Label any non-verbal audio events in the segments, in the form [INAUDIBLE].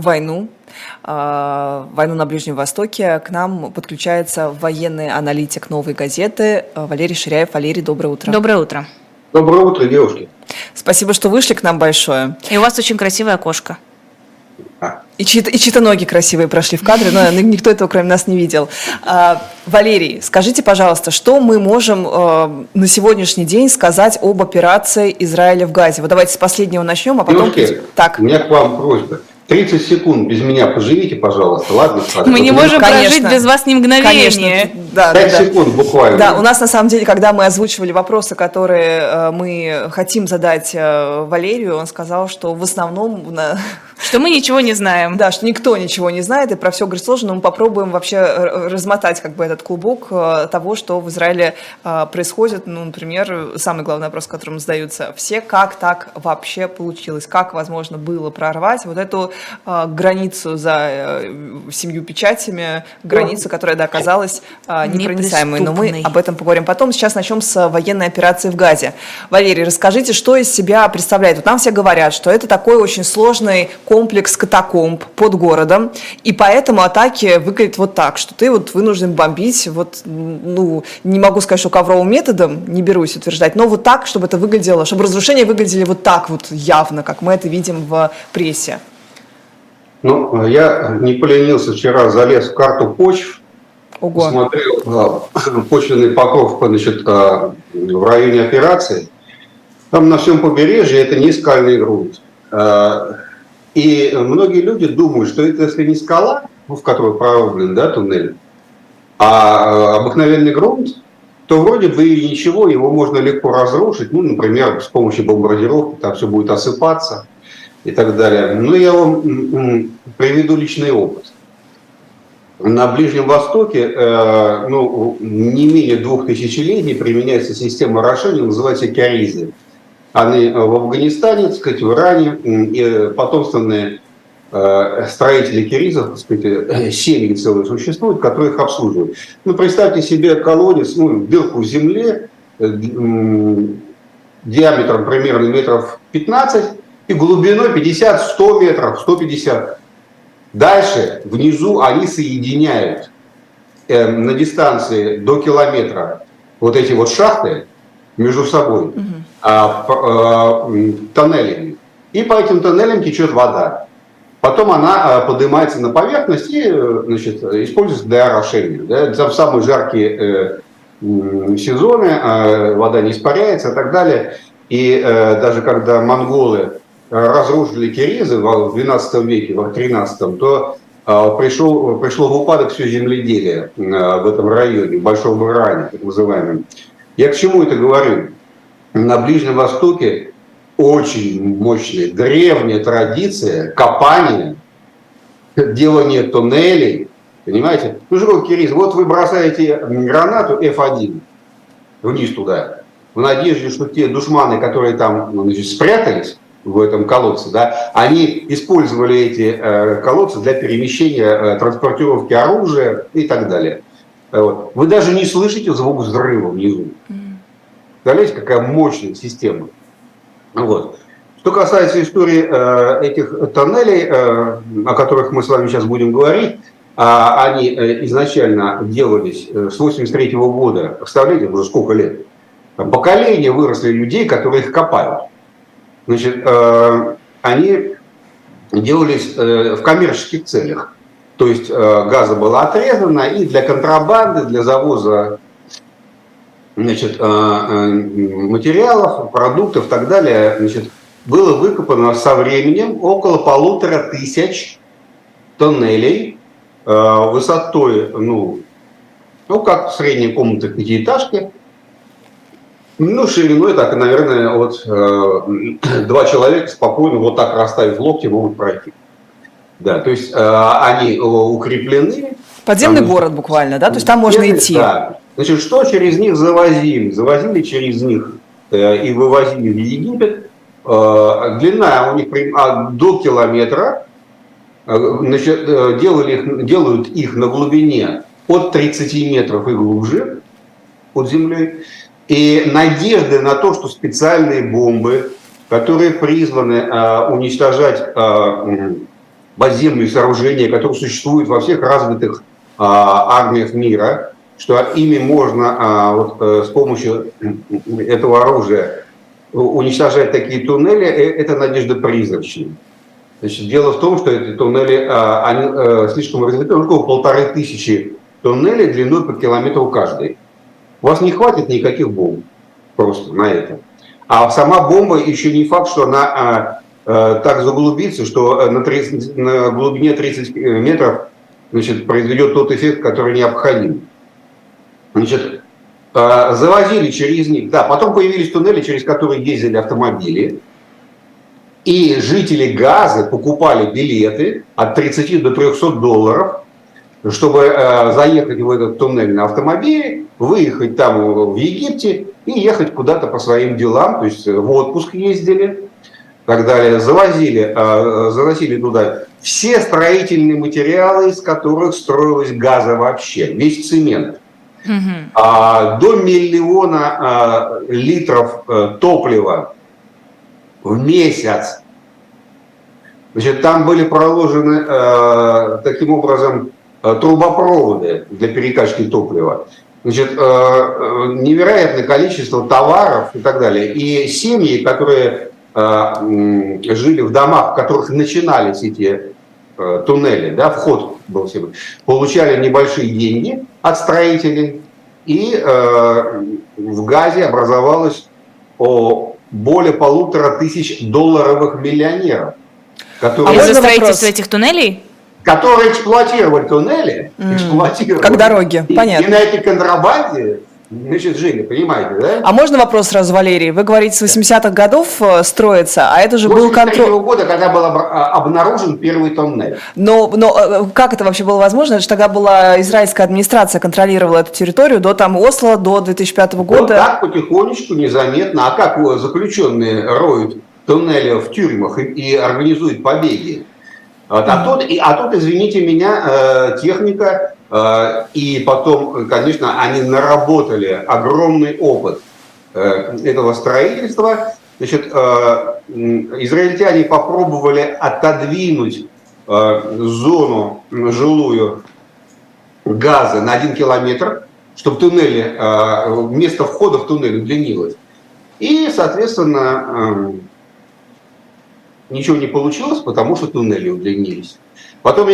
войну, войну на Ближнем Востоке. К нам подключается военный аналитик «Новой газеты» Валерий Ширяев. Валерий, доброе утро. Доброе утро. Доброе утро, девушки. Спасибо, что вышли к нам большое. И у вас очень красивая кошка. И чьи-то, и чьи-то ноги красивые прошли в кадре, но никто этого кроме нас не видел. А, Валерий, скажите, пожалуйста, что мы можем а, на сегодняшний день сказать об операции Израиля в Газе? Вот давайте с последнего начнем, а потом... Девушки, так. у меня к вам просьба. 30 секунд без меня поживите, пожалуйста, ладно? Мы не можем Конечно. прожить без вас ни мгновения. Конечно. Да, 5 да, секунд буквально. Да, у нас на самом деле, когда мы озвучивали вопросы, которые э, мы хотим задать э, Валерию, он сказал, что в основном... Что мы ничего не знаем. Да, что никто ничего не знает, и про все говорит сложно, но мы попробуем вообще размотать как бы этот клубок э, того, что в Израиле происходит. Ну, например, самый главный вопрос, которым задаются все, как так вообще получилось, как возможно было прорвать вот эту границу за семью печатями, границу, которая, да, оказалась непроницаемый, но мы об этом поговорим потом. Сейчас начнем с военной операции в Газе. Валерий, расскажите, что из себя представляет? Вот нам все говорят, что это такой очень сложный комплекс катакомб под городом, и поэтому атаки выглядят вот так, что ты вот вынужден бомбить, вот, ну, не могу сказать, что ковровым методом, не берусь утверждать, но вот так, чтобы это выглядело, чтобы разрушения выглядели вот так вот явно, как мы это видим в прессе. Ну, я не поленился вчера, залез в карту почв, Ого. смотрел [CLEARS THROAT] почвенный покров значит, а, в районе операции. Там на всем побережье это не скальный грунт. А, и многие люди думают, что это если не скала, ну, в которой прорублен да, туннель, а обыкновенный грунт, то вроде бы и ничего, его можно легко разрушить, ну, например, с помощью бомбардировки, там все будет осыпаться и так далее. Но я вам приведу личный опыт на Ближнем Востоке э, ну, не менее двух тысячелетий применяется система орошения, называется киаризы. Они в Афганистане, так сказать, в Иране, и потомственные э, строители киризов, так сказать, э, семьи целые существуют, которые их обслуживают. Ну, представьте себе колодец, ну, дырку в земле, диаметром примерно метров 15 и глубиной 50-100 метров, 150 Дальше внизу они соединяют э, на дистанции до километра вот эти вот шахты между собой угу. А, а, тоннелями. И по этим тоннелям течет вода. Потом она а, поднимается на поверхность и значит, используется для орошения. Да? Там самые жаркие э, сезоны, вода не испаряется и так далее. И э, даже когда монголы разрушили киризы в XII веке, в XIII, то пришел, пришло в упадок все земледелие в этом районе, в Большом Иране, так называемом. Я к чему это говорю? На Ближнем Востоке очень мощная, древняя традиция копания, делания туннелей, понимаете? Ну что, Кириз, вот вы бросаете гранату F1 вниз туда, в надежде, что те душманы, которые там значит, спрятались, в этом колодце, да, они использовали эти э, колодцы для перемещения, э, транспортировки оружия и так далее. Вот. Вы даже не слышите звук взрыва внизу. Представляете, какая мощная система. Вот. Что касается истории э, этих тоннелей, э, о которых мы с вами сейчас будем говорить, а они э, изначально делались э, с 83 -го года, представляете, уже сколько лет, поколения выросли людей, которые их копают. Значит, э, они делались в коммерческих целях. То есть газа было отрезано и для контрабанды, для завоза значит, материалов, продуктов и так далее, значит, было выкопано со временем около полутора тысяч тоннелей высотой, ну, ну как средняя комната пятиэтажки, ну, шириной так, наверное, вот э, [CLEARS THROAT] два человека спокойно вот так расставив локти могут пройти. Да, то есть э, они укреплены. Подземный там, город буквально, да? То есть там можно идти. Да. Значит, что через них завозили? Завозили через них э, и вывозили в Египет. Э, длина у них а, до километра. Э, значит, делали их, делают их на глубине от 30 метров и глубже под землей. И надежды на то, что специальные бомбы, которые призваны уничтожать подземные сооружения, которые существуют во всех развитых армиях мира, что ими можно а, вот, а, с помощью этого оружия уничтожать такие туннели, э, это надежда призрачная. Значит, дело в том, что эти туннели, а, они а, слишком развиты, около полторы тысячи туннелей длиной по километру каждый. У вас не хватит никаких бомб просто на это. А сама бомба еще не факт, что она а, а, так заглубится, что на, 30, на глубине 30 метров значит, произведет тот эффект, который необходим. Значит, а, завозили через них, да, потом появились туннели, через которые ездили автомобили, и жители Газы покупали билеты от 30 до 300 долларов, чтобы э, заехать в этот туннель на автомобиле, выехать там в Египте и ехать куда-то по своим делам, то есть в отпуск ездили, так далее, завозили, э, заносили туда все строительные материалы, из которых строилась газа вообще, весь цемент. Угу. А, до миллиона а, литров а, топлива в месяц. Значит, там были проложены а, таким образом а, трубопроводы для перекачки топлива. Значит, невероятное количество товаров и так далее. И семьи, которые жили в домах, в которых начинались эти туннели, да, вход был себе, получали небольшие деньги от строителей, и э, в Газе образовалось о, более полутора тысяч долларовых миллионеров. Которые, а из-за строительства этих туннелей? Которые эксплуатировали туннели, mm. эксплуатировали. Как дороги, и, понятно. И на этой контрабанде Значит, жили, понимаете, да? А можно вопрос сразу, Валерий? Вы говорите, с 80-х годов э, строится, а это же был контроль... года, когда был а, обнаружен первый тоннель. Но, но э, как это вообще было возможно? Это же тогда была израильская администрация контролировала эту территорию до там Осло, до 2005 года. Вот так потихонечку, незаметно. А как заключенные роют туннели в тюрьмах и, и организуют побеги? Вот, а, тут, а тут, извините меня, э, техника Э, и потом, конечно, они наработали огромный опыт э, этого строительства. Значит, э, израильтяне попробовали отодвинуть зону жилую газа на один километр, чтобы туннели, место входа в туннель удлинилось. И, соответственно, ничего не получилось, потому что туннели удлинились. Потом э,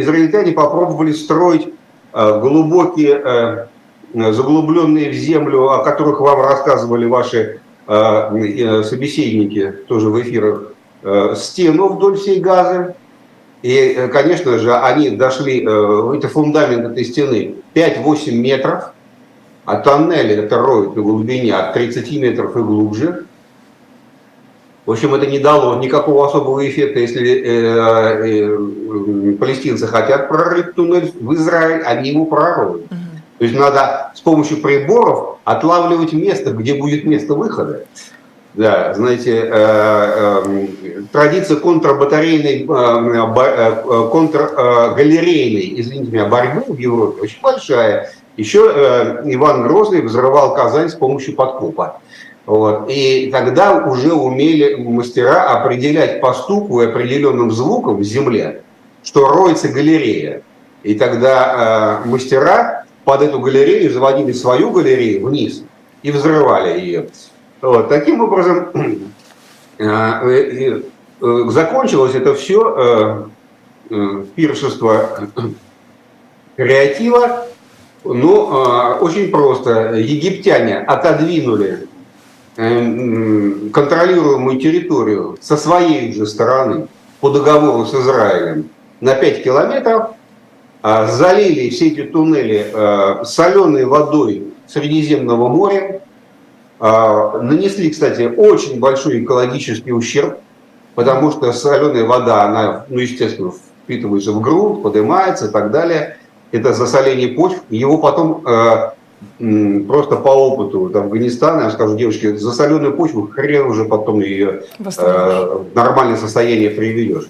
израильтяне попробовали строить э, глубокие, э, заглубленные в землю, о которых вам рассказывали ваши собеседники тоже в эфирах, стену вдоль всей газы. И, конечно же, они дошли, это фундамент этой стены 5-8 метров, а тоннели это роют на глубине от 30 метров и глубже. В общем, это не дало никакого особого эффекта, если э, э, палестинцы хотят прорыть туннель в Израиль, они его пророют. Угу. То есть надо с помощью приборов отлавливать место, где будет место выхода. Да, знаете, э, э, традиция контрбатарейной, э, э, контргалерейной, извините меня, борьбы в Европе очень большая. Еще э, Иван Грозный взрывал Казань с помощью подкупа. Вот. И тогда уже умели мастера определять по стуку и определенным звукам в земле, что роется галерея. И тогда э, мастера под эту галерею заводили свою галерею вниз и взрывали ее. Вот. Таким образом, [CLEARS THROAT] э, э, э, закончилось это все э, э, пиршество креатива, ну, э, очень просто. Египтяне отодвинули контролируемую территорию со своей же стороны по договору с Израилем на 5 километров, а, залили все эти туннели э, соленой водой Средиземного моря, а, нанесли, кстати, очень большой экологический ущерб, потому что соленая вода, она, ну, естественно, впитывается в грунт, поднимается и так далее. Это засоление почв. Его потом э, просто по опыту вот, Афганистана, я скажу, девочки, за соленую почву хрен уже потом ее э, в нормальное состояние приведешь.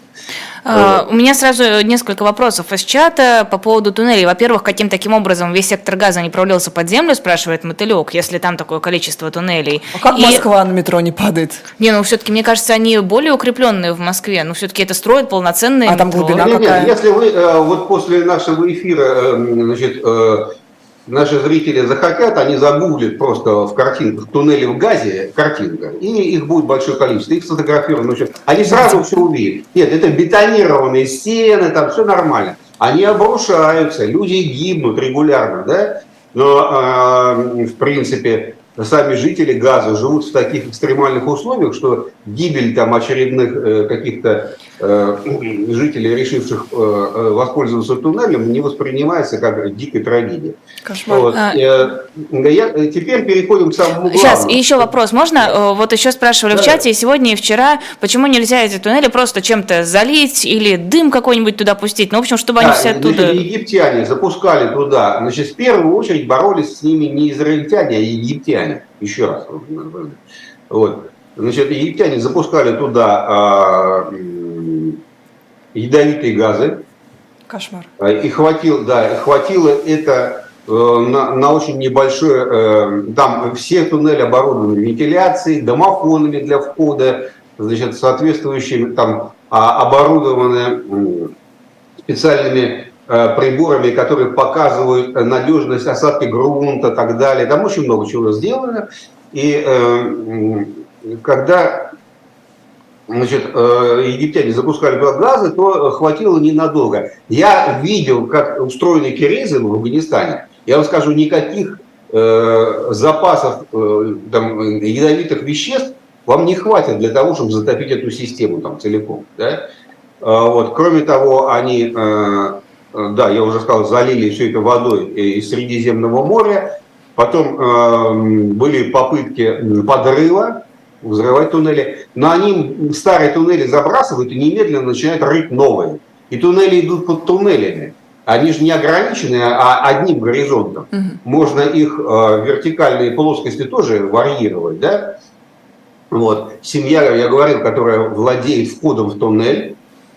А, у меня сразу несколько вопросов из чата по поводу туннелей. Во-первых, каким таким образом весь сектор газа не провалился под землю, спрашивает Мотылек, если там такое количество туннелей. А как И... Москва на метро не падает? Не, ну все-таки, мне кажется, они более укрепленные в Москве. Ну все-таки это строят полноценные А там глубина нет, какая? Нет, если вы э, вот после нашего эфира, э, значит, э, наши зрители захотят, они загуглят просто в картинках туннели в газе, картинка, и их будет большое количество, их сфотографируют. Ну, они сразу все увидят. Нет, это бетонированные стены, там все нормально. Они обрушаются, люди гибнут регулярно, да? Но, э, в принципе, сами жители Газа живут в таких экстремальных условиях, что гибель там очередных э, каких-то жителей, решивших э, э, воспользоваться туннелем, не воспринимается как дикая трагедия. Кошмар. Вот. А... Э, я, теперь переходим к самому главному. Сейчас, и еще вопрос. Можно? Э, вот еще спрашивали да. в чате, и сегодня, и вчера, почему нельзя эти туннели просто чем-то залить или дым какой-нибудь туда пустить? Ну, в общем, чтобы да, они все оттуда... Значит, египтяне запускали туда. Значит, в первую очередь боролись с ними не израильтяне, а египтяне. Еще раз. Вот. Значит, египтяне запускали туда а, ядовитые газы. Кошмар. А, и хватило, да, хватило это э, на, на очень небольшое, э, там все туннели оборудованы вентиляцией, домофонами для входа, значит, соответствующими там а, оборудованы специальными э, приборами, которые показывают надежность осадки грунта и так далее. Там очень много чего сделано. И когда значит, э, египтяне запускали газы, то хватило ненадолго. Я видел, как устроены кирезы в Афганистане. Я вам скажу, никаких э, запасов э, там, ядовитых веществ вам не хватит для того, чтобы затопить эту систему там целиком. Да? Вот. Кроме того, они, да, я уже сказал, залили все это водой из Средиземного моря. Потом были попытки подрыва взрывать туннели. Но они старые туннели забрасывают и немедленно начинают рыть новые. И туннели идут под туннелями. Они же не ограничены а одним горизонтом. Угу. Можно их э, вертикальные плоскости тоже варьировать. Да? Вот. Семья, я говорил, которая владеет входом в туннель,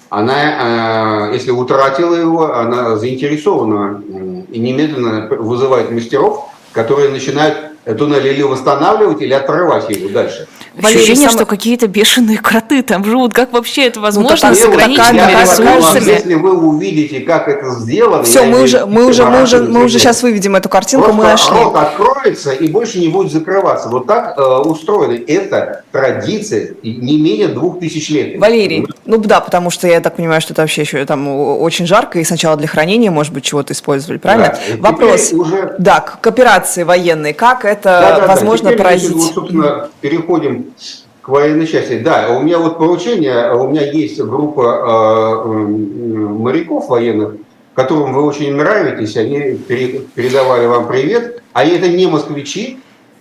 она, э, если утратила его, она заинтересована и немедленно вызывает мастеров, которые начинают туннель или восстанавливать, или отрывать его дальше. Ощущение, сам... что какие-то бешеные кроты там живут. Как вообще это ну, возможно ну, с ограниченными ресурсами? Если вы увидите, как это сделано... Все, мы уже, мы, уже, мы, уже, мы уже сейчас выведем эту картинку, Просто мы нашли. рот откроется и больше не будет закрываться. Вот так э, устроено. Это традиция не менее двух тысяч лет. Валерий, ну да, потому что я так понимаю, что это вообще еще там очень жарко, и сначала для хранения, может быть, чего-то использовали, правильно? Да, Вопрос, уже... да, к операции военной, как это да, да, возможно да. поразить? Значит, вот, собственно, переходим к военной части. Да, у меня вот поручение, у меня есть группа э, моряков военных, которым вы очень нравитесь, они передавали вам привет, а это не москвичи,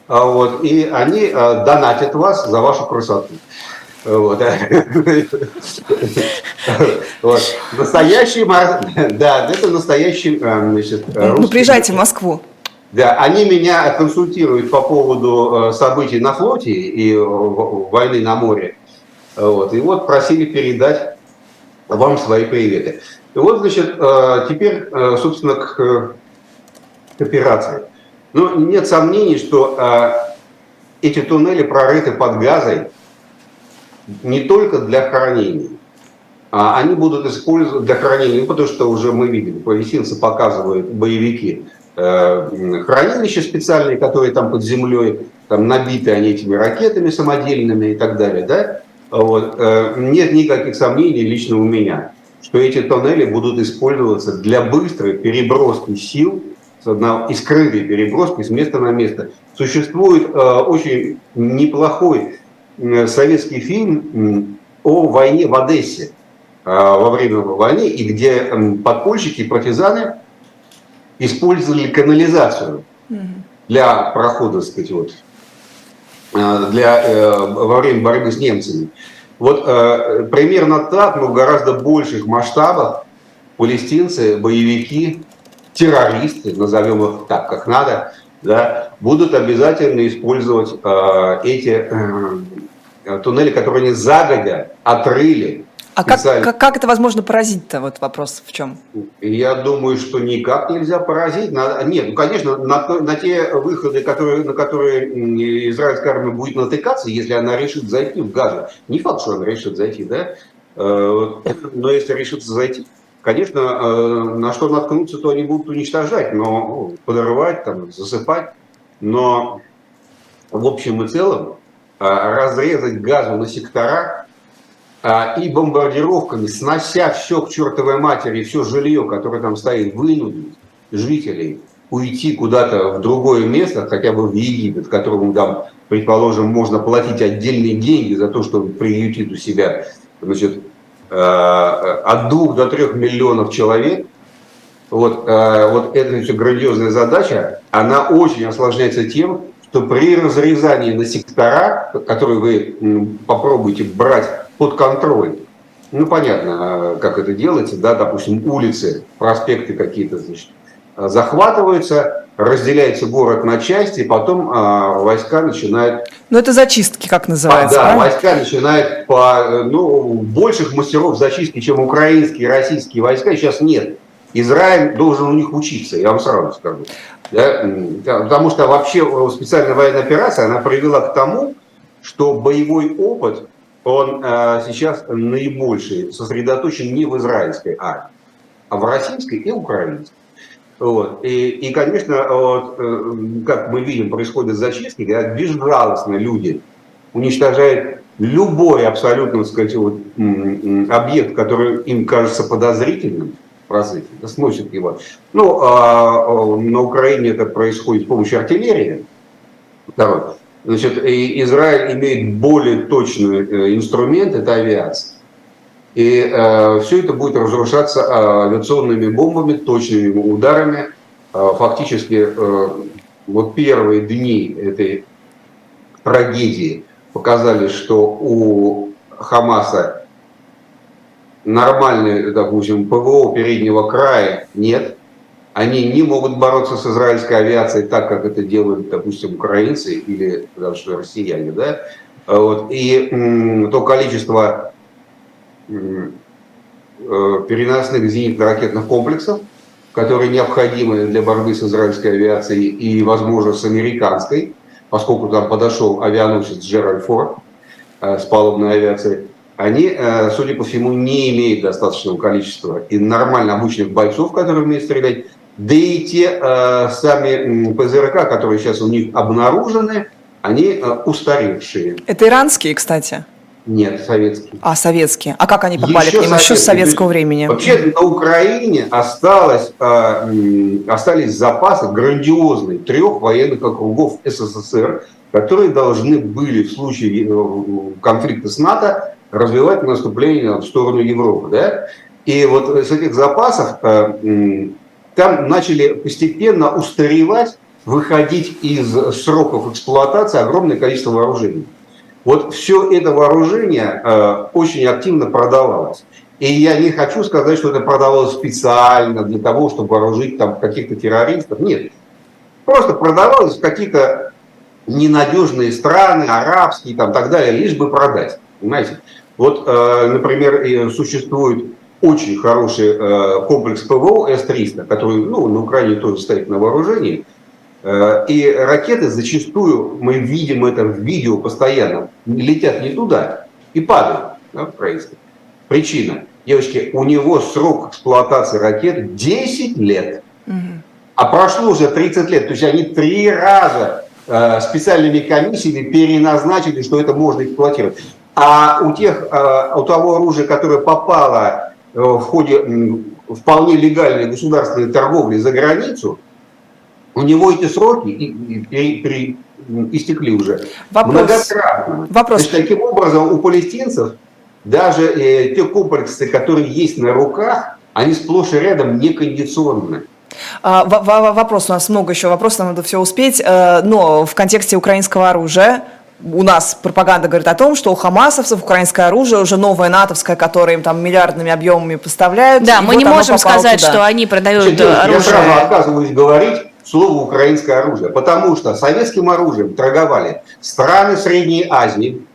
а вот, и они э, донатят вас за вашу красоту. Вот. [LAUGHS] вот. Настоящий, [LAUGHS] да, это настоящий, э, значит, Ну, приезжайте в Москву. Да, они меня консультируют по поводу э, событий на флоте и э, войны на море. Вот. И вот просили передать вам свои приветы. И вот, значит, э, теперь, собственно, к, операции. Ну, нет сомнений, что эти туннели прорыты под газой не только для хранения. А они будут использовать для хранения, ну, потому что уже мы видели, палестинцы показывают боевики, хранилища специальные, которые там под землей, там набиты они этими ракетами самодельными и так далее, да, вот, э, нет никаких сомнений лично у меня, что эти тоннели будут использоваться для быстрой переброски сил и скрытой переброски с места на место. Существует э, очень неплохой советский фильм о войне в Одессе во время войны, и где подпольщики, партизаны использовали канализацию для прохода, так сказать, вот, э, для, э, во время борьбы с немцами. Вот э, примерно так, но в гораздо больших масштабах палестинцы, боевики, террористы, назовем их так, как надо, да, будут обязательно использовать э, эти э, туннели, которые они загодя отрыли А как, как, как это возможно поразить-то? Вот вопрос в чем? Я думаю, что никак нельзя поразить. Нет, ну, конечно, на, на те выходы, которые, на которые израильская армия будет натыкаться, если она решит зайти в Газу. Не факт, что она решит зайти, да? Э, но если решится зайти, конечно, э, на что наткнуться, то они будут уничтожать, но ну, подорвать, там, засыпать. Но в общем и целом э, разрезать газу на сектора и бомбардировками, снося все к чертовой матери, все жилье, которое там стоит, вынудить жителей уйти куда-то в другое место, хотя бы в Египет, которому там, предположим, можно платить отдельные деньги за то, чтобы приютить у себя значит, э, от двух до трех миллионов человек, вот, э, вот эта все грандиозная задача, она очень осложняется тем, что при разрезании на сектора, которые вы попробуете брать под контроль, ну, понятно, как это делается, да, допустим, улицы, проспекты какие-то, значит, захватываются, разделяется город на части, и потом а, войска начинают... Ну, это зачистки, как называется, а, Да, правильно? войска начинают по... Ну, больших мастеров зачистки, чем украинские, российские войска, сейчас нет. Израиль должен у них учиться, я вам сразу скажу. Да? Потому что вообще специальная военная операция, она привела к тому, что боевой опыт, он э, сейчас наибольший сосредоточен не в израильской армии, а в российской и украинской. Вот. И, и, конечно, вот, э, как мы видим, происходят зачистки, когда безжалостно люди уничтожают любой абсолютно, сказать, вот, объект, который им кажется подозрительным процессе, сносят его. Ну, а на Украине это происходит с помощью артиллерии. Второе. Значит, и Израиль имеет более точный э, инструмент, это авиация. И э, все это будет разрушаться э, авиационными бомбами, точными ударами. Э, фактически э, вот первые дни этой трагедии показали, что у Хамаса нормальной, допустим, ПВО переднего края нет. Они не могут бороться с израильской авиацией так, как это делают, допустим, украинцы или даже россияне. Да? Вот. И то количество Э, переносных зенитно-ракетных комплексов, которые необходимы для борьбы с израильской авиацией и, возможно, с американской, поскольку там подошел авианосец Джеральд Форд э, с палубной авиацией, они, э, судя по всему, не имеют достаточного количества и нормально обученных бойцов, которые умеют стрелять, да и те сами ПЗРК, которые сейчас у них обнаружены, они устаревшие. Это иранские, кстати? Нет, советские. А, советские. А как они попали Еще к ним? Еще с советского времени. Вообще на Украине осталось, э, остались запасы грандиозные трех военных округов СССР, которые должны были в случае э, конфликта с НАТО развивать наступление в сторону Европы. Да? И вот с этих запасов э, там начали постепенно устаревать, выходить из сроков эксплуатации огромное количество вооружений. Вот все это вооружение э, очень активно продавалось. И я не хочу сказать, что это продавалось специально для того, чтобы вооружить там каких-то террористов. Нет. Просто продавалось в какие-то ненадежные страны, арабские там так далее, лишь бы продать. Понимаете? Вот, э, например, существует очень хороший э, комплекс ПВО С-300, который ну, на Украине тоже стоит на вооружении. Э, и ракеты зачастую, мы видим это в видео постоянно, летят не туда и падают да, украинские. Причина. Девочки, у него срок эксплуатации ракет 10 лет. Угу. А прошло уже 30 лет. То есть они три раза э, специальными комиссиями переназначили, что это можно эксплуатировать. А у тех, э, у того оружия, которое попало в ходе э, вполне легальной государственной торговли за границу, у него эти сроки и, и, и, истекли уже Вопрос. многократно. Вопрос. То есть, таким образом, у палестинцев даже э, те комплексы, которые есть на руках, они сплошь и рядом некондиционные. А, вопрос, у нас много еще вопросов, надо все успеть, э, но в контексте украинского оружия у нас пропаганда говорит о том, что у хамасовцев украинское оружие уже новое натовское, которое им там миллиардными объемами поставляют. Да, мы вот не можем сказать, туда. что они продают Значит, оружие. Я сразу отказываюсь говорить, слово украинское оружие, потому что советским оружием торговали страны Средней Азии,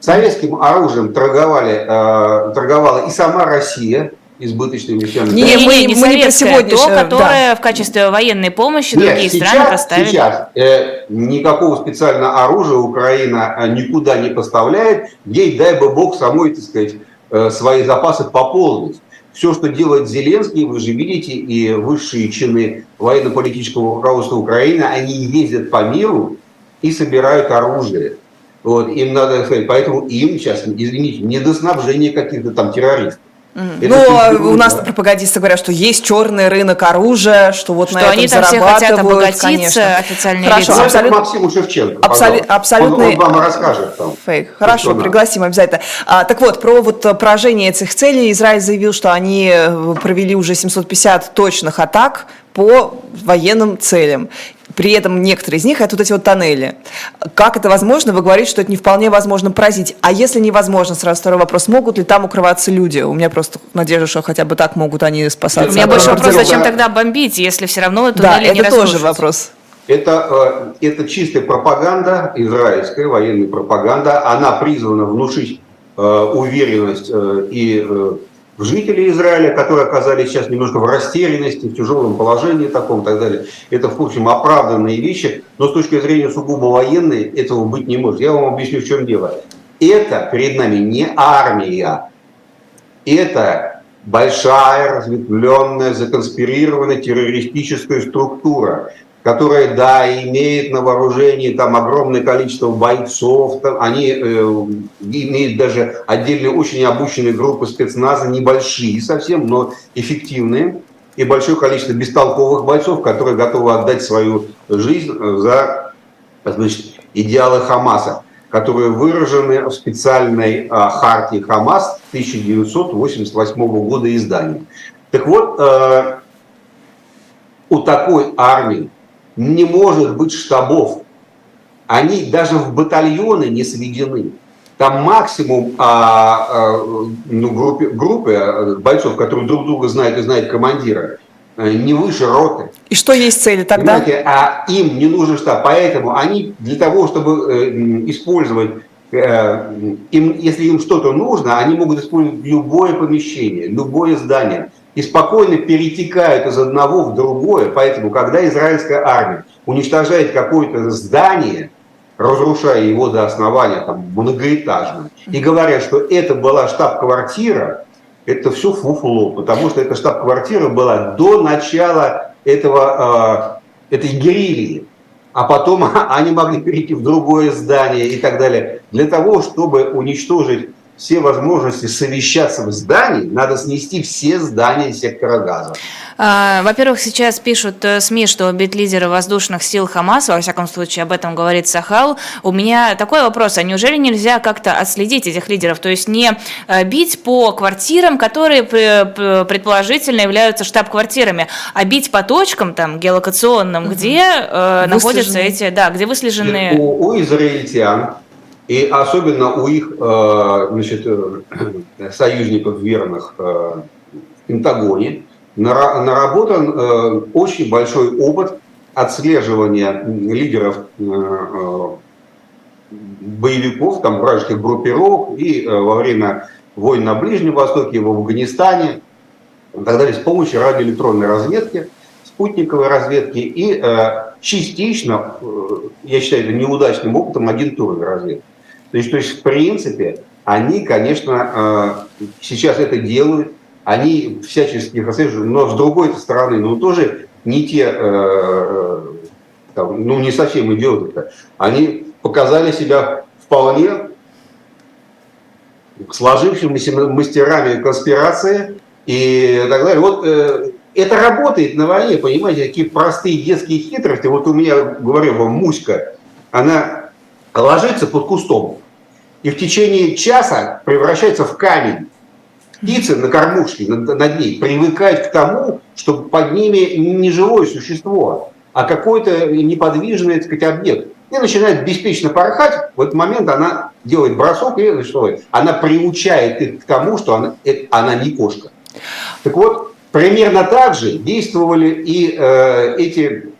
Советским оружием торговали, э, торговала и сама Россия, избыточными вещами. Не, не, мы, не, не, мы не про. То, которое да. в качестве военной помощи Нет, другие сейчас, страны поставили. Сейчас э, никакого специального оружия Украина э, никуда не поставляет. Ей, дай бы бог, самой, так сказать, э, свои запасы пополнить. Все, что делает Зеленский, вы же видите, и высшие чины военно-политического руководства Украины, они ездят по миру и собирают оружие. Вот, им надо сказать, поэтому им сейчас, извините, не до снабжения каких-то там террористов. Mm. Ну, а у нас пропагандисты говорят, что есть черный рынок оружия, что вот что на они этом там зарабатывают, все хотят обогатиться, конечно. официальные Хорошо, лица. абсолютно, Максиму Шевченко, абсолю, абсолютный он, он вам расскажет там. Фейк. Хорошо, пригласим обязательно. А, так вот, про вот поражение этих целей Израиль заявил, что они э, провели уже 750 точных атак по военным целям. При этом некоторые из них это вот эти вот тоннели. Как это возможно? Вы говорите, что это не вполне возможно поразить. А если невозможно, сразу второй вопрос, могут ли там укрываться люди? У меня просто надежда, что хотя бы так могут они спасаться. У меня больше вопрос, зачем тогда бомбить, если все равно туннели да, не это тоже вопрос. Это, э, это чистая пропаганда, израильская военная пропаганда. Она призвана внушить э, уверенность э, и жители Израиля, которые оказались сейчас немножко в растерянности, в тяжелом положении таком и так далее. Это, в общем, оправданные вещи, но с точки зрения сугубо военной этого быть не может. Я вам объясню, в чем дело. Это перед нами не армия, это большая, разветвленная, законспирированная террористическая структура, которая, да, имеет на вооружении там огромное количество бойцов, там, они э, имеют даже отдельные очень обученные группы спецназа, небольшие совсем, но эффективные, и большое количество бестолковых бойцов, которые готовы отдать свою жизнь за значит, идеалы Хамаса, которые выражены в специальной а, хартии Хамас 1988 года издания. Так вот, э, у такой армии, не может быть штабов. Они даже в батальоны не сведены. Там максимум а, а, ну, группы, группы а, бойцов, которые друг друга знают и знают командира, а, не выше роты. И что есть цели тогда? Понимаете, а им не нужен штаб. Поэтому они для того, чтобы э, использовать э, им, если им что-то нужно, они могут использовать любое помещение, любое здание и спокойно перетекают из одного в другое. Поэтому, когда израильская армия уничтожает какое-то здание, разрушая его до основания, там, многоэтажное, и говорят, что это была штаб-квартира, это все фуфло, потому что эта штаб-квартира была до начала этого, э, этой герильи. А потом [LAUGHS] они могли перейти в другое здание и так далее. Для того, чтобы уничтожить все возможности совещаться в здании, надо снести все здания сектора газа. А, во-первых, сейчас пишут э, СМИ, что убит лидера воздушных сил Хамас, во всяком случае об этом говорит Сахал. У меня такой вопрос, а неужели нельзя как-то отследить этих лидеров, то есть не э, бить по квартирам, которые предположительно являются штаб-квартирами, а бить по точкам там геолокационным, угу. где э, находятся эти, да, где выслежены... У, у израильтян и особенно у их э, значит, э, [CLEARS THROAT] союзников верных э, в Пентагоне наработан очень большой опыт отслеживания лидеров боевиков, там, вражеских группировок и во время войн на Ближнем Востоке, в Афганистане и так с помощью радиоэлектронной разведки, спутниковой разведки и частично, я считаю, это неудачным опытом агентурной разведки. То есть, то есть в принципе, они, конечно, э, сейчас это делают, они всячески их расследуют, но с другой стороны, ну тоже не те, э, там, ну не совсем идиоты, они показали себя вполне сложившимися мастерами конспирации и так далее. Вот э, это работает на войне, понимаете, такие простые детские хитрости. Вот у меня, говорю вам, Муська, она ложится под кустом и в течение часа превращается в камень. Птицы на кормушке над, ней привыкают к тому, что под ними не живое существо, а какой-то неподвижный так сказать, объект. И начинает беспечно порхать. В этот момент она делает бросок, и что, она приучает их к тому, что она, э, она не кошка. Так вот, примерно так же действовали и э, эти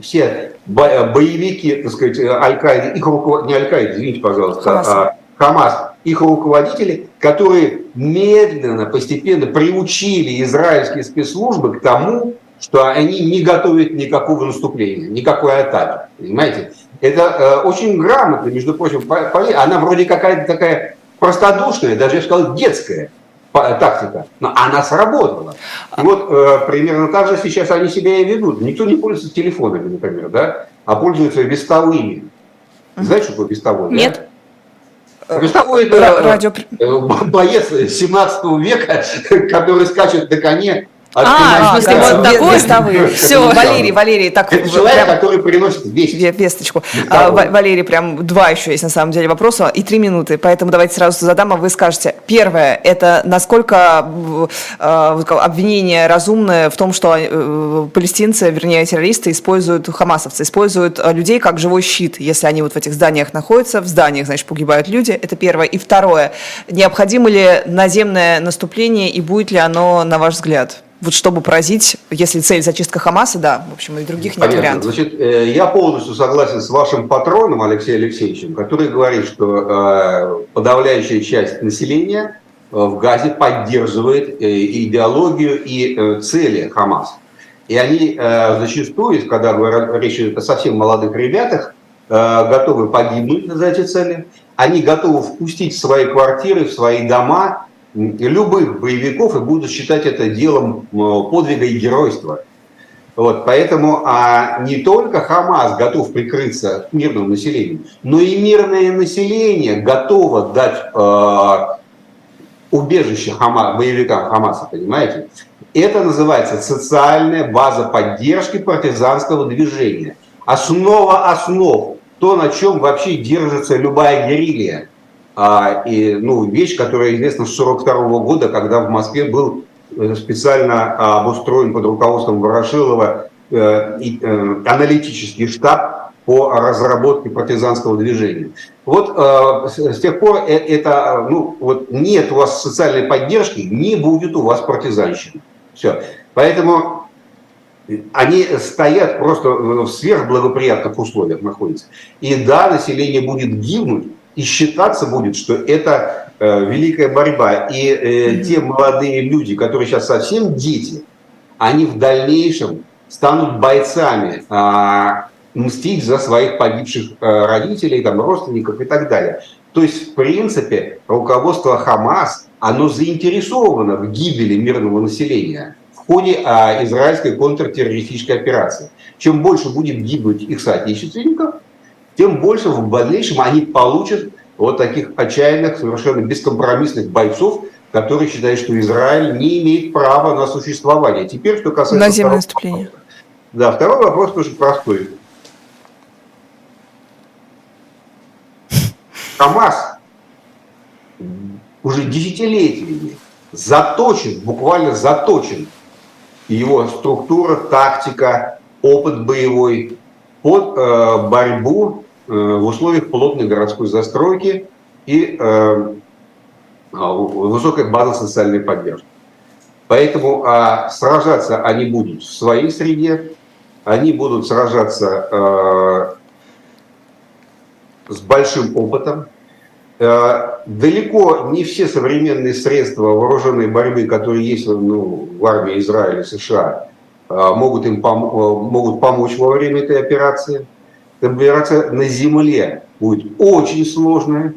все боевики, так сказать, Аль-Каиды, их руковод... не Аль-Каиды, извините, пожалуйста, Хамаса. Хамас, их руководители, которые медленно, постепенно приучили израильские спецслужбы к тому, что они не готовят никакого наступления, никакой атаки. Понимаете? Это э, очень грамотно, между прочим, она вроде какая-то такая простодушная, даже я сказал, детская тактика, но она сработала. И вот э, примерно так же сейчас они себя и ведут. Никто не пользуется телефонами, например, да, а пользуются вестовыми. Знаешь, что такое вестовой? Нет. Да? Вестовой это радио... Э, боец 17 века, [LAUGHS] который скачет на коне а, в смысле, вот такой? Вестовые. Все, Валерий, Валерий, так... Это человек, который приносит весточку. Весточку. А, Валерий, прям два еще есть на самом деле вопроса, и три минуты, поэтому давайте сразу задам, а вы скажете. Первое, это насколько э, обвинение разумное в том, что э, палестинцы, вернее, террористы используют, хамасовцы, используют э, людей как живой щит, если они вот в этих зданиях находятся, в зданиях, значит, погибают люди, это первое. И второе, необходимо ли наземное наступление, и будет ли оно, на ваш взгляд? Вот чтобы поразить, если цель зачистка Хамаса, да, в общем, и других нет Понятно. вариантов. Значит, э, я полностью согласен с вашим патроном Алексеем Алексеевичем, который говорит, что э, подавляющая часть населения э, в Газе поддерживает идеологию и цели Хамаса. И они зачастую, когда речь идет о совсем молодых ребятах, готовы погибнуть за эти цели, они готовы впустить в свои квартиры, в свои дома любых боевиков и будут считать это делом подвига и геройства. Вот, поэтому а, не только Хамас готов прикрыться мирному населению, но и мирное население готово дать э, убежище Хама, боевикам Хамаса, понимаете? Это называется социальная база поддержки партизанского движения. Основа основ, то, на чем вообще держится любая герилья. А, и, ну, вещь, которая известна с 1942 года, когда в Москве был э, специально а, обустроен под руководством Ворошилова э, э, аналитический штаб по разработке партизанского движения. Вот с тех пор это, ну, вот нет у вас социальной поддержки, не будет у вас партизанщины. Все. Поэтому они стоят просто в сверхблагоприятных условиях находятся. И да, население будет гибнуть, и считаться будет, что это э, великая борьба. И э, те молодые люди, которые сейчас совсем дети, они в дальнейшем станут бойцами, э, мстить за своих погибших э, родителей, там, родственников и так далее. То есть, в принципе, руководство Хамас, оно заинтересовано в гибели мирного населения в ходе э, израильской контртеррористической операции. Чем больше будет гибнуть их соотечественников, тем больше в дальнейшем они получат вот таких отчаянных, совершенно бескомпромиссных бойцов, которые считают, что Израиль не имеет права на существование. Теперь, что касается... Наземное наступление. Вопроса. Да, второй вопрос тоже простой. Хамас уже десятилетиями заточен, буквально заточен его структура, тактика, опыт боевой под э, борьбу в условиях плотной городской застройки и э, а, высокой базы социальной поддержки. Поэтому а, сражаться они будут в своей среде, они будут сражаться э, с большим опытом. Далеко не все современные средства вооруженной борьбы, которые есть ну, в армии Израиля США, могут им пом- могут помочь во время этой операции – операция на земле будет очень сложная.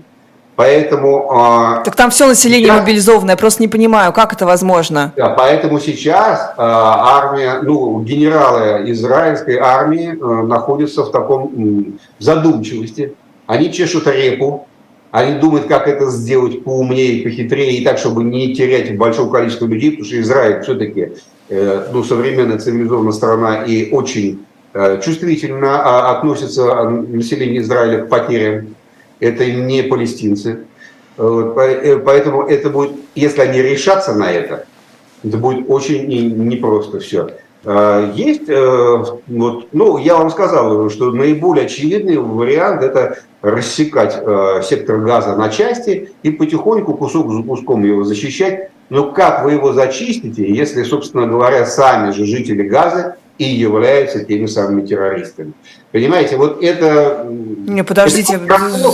Поэтому... А, так там все население сейчас, мобилизованное, просто не понимаю, как это возможно. Да, поэтому сейчас а, армия, ну, генералы израильской армии а, находятся в таком задумчивости. Они чешут репу, они думают, как это сделать поумнее, похитрее, и так, чтобы не терять большое количество людей, потому что Израиль все-таки э, ну, современная цивилизованная страна и очень чувствительно а, относится население Израиля к потерям. Это не палестинцы. Э, поэтому это будет, если они решатся на это, это будет очень непросто все. Э, есть, вот, ну, я вам сказал, что наиболее очевидный вариант – это рассекать сектор газа на части и потихоньку, кусок за куском его защищать. Но как вы его зачистите, если, собственно говоря, сами же жители газа и являются теми самыми террористами. Понимаете, вот это... Не, подождите. Это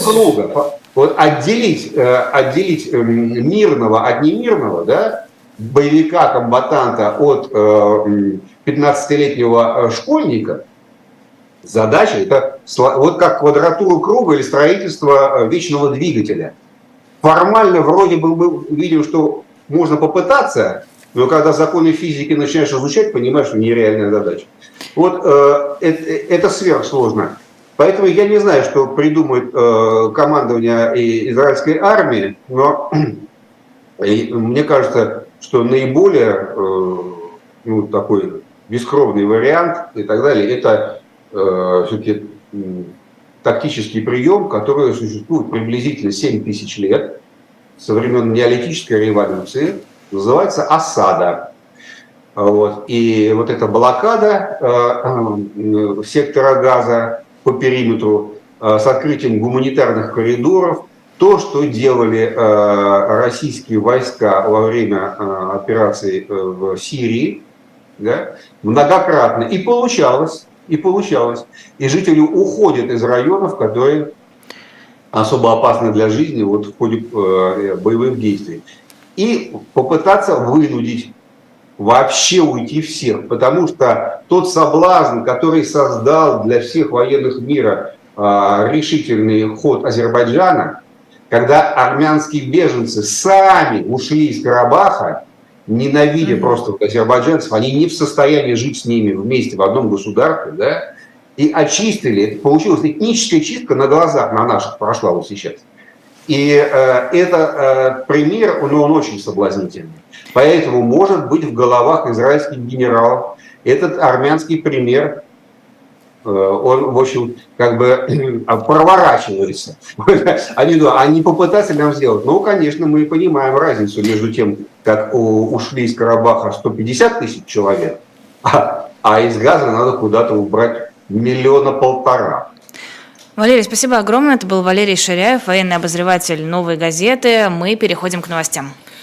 круга. Вот отделить, э, отделить эм, мирного от немирного, да, боевика, комбатанта от 15-летнего школьника, задача это вот как квадратуру круга или строительство вечного двигателя. Формально вроде бы мы видим, что можно попытаться, но когда законы физики начинаешь изучать, понимаешь, что нереальная задача. Вот э, это, это сверхсложно. Поэтому я не знаю, что придумает э, командование израильской армии, но [CLEARS THROAT] мне кажется, что наиболее э, ну, такой бескровный вариант и так далее, это э, все-таки э, тактический прием, который существует приблизительно 7 тысяч лет со времен неолитической революции – называется осада. Вот. И вот эта блокада э, сектора газа по периметру э, с открытием гуманитарных коридоров, то, что делали э, российские войска во время э, операции э, в Сирии, да, многократно. И получалось, и получалось. И жители уходят из районов, которые особо опасны для жизни вот в ходе э, боевых действий и попытаться вынудить вообще уйти всех, потому что тот соблазн, который создал для всех военных мира э, решительный ход Азербайджана, когда армянские беженцы сами ушли из Карабаха, ненавидя mm-hmm. просто азербайджанцев, они не в состоянии жить с ними вместе в одном государстве, да, и очистили, получилась этническая чистка на глазах на наших прошла вот сейчас. И э, это э, пример, но он очень соблазнительный. Поэтому, может быть, в головах израильских генералов этот армянский пример, э, он, в общем, как бы [CLEARS THROAT] проворачивается. [LAUGHS] Они думают, они попытаются нам сделать. Ну, конечно, мы понимаем разницу между тем, как ушли из Карабаха 150 тысяч человек, а, а из Газа надо куда-то убрать миллиона полтора. Валерий, спасибо огромное. Это был Валерий Ширяев, военный обозреватель «Новой газеты». Мы переходим к новостям.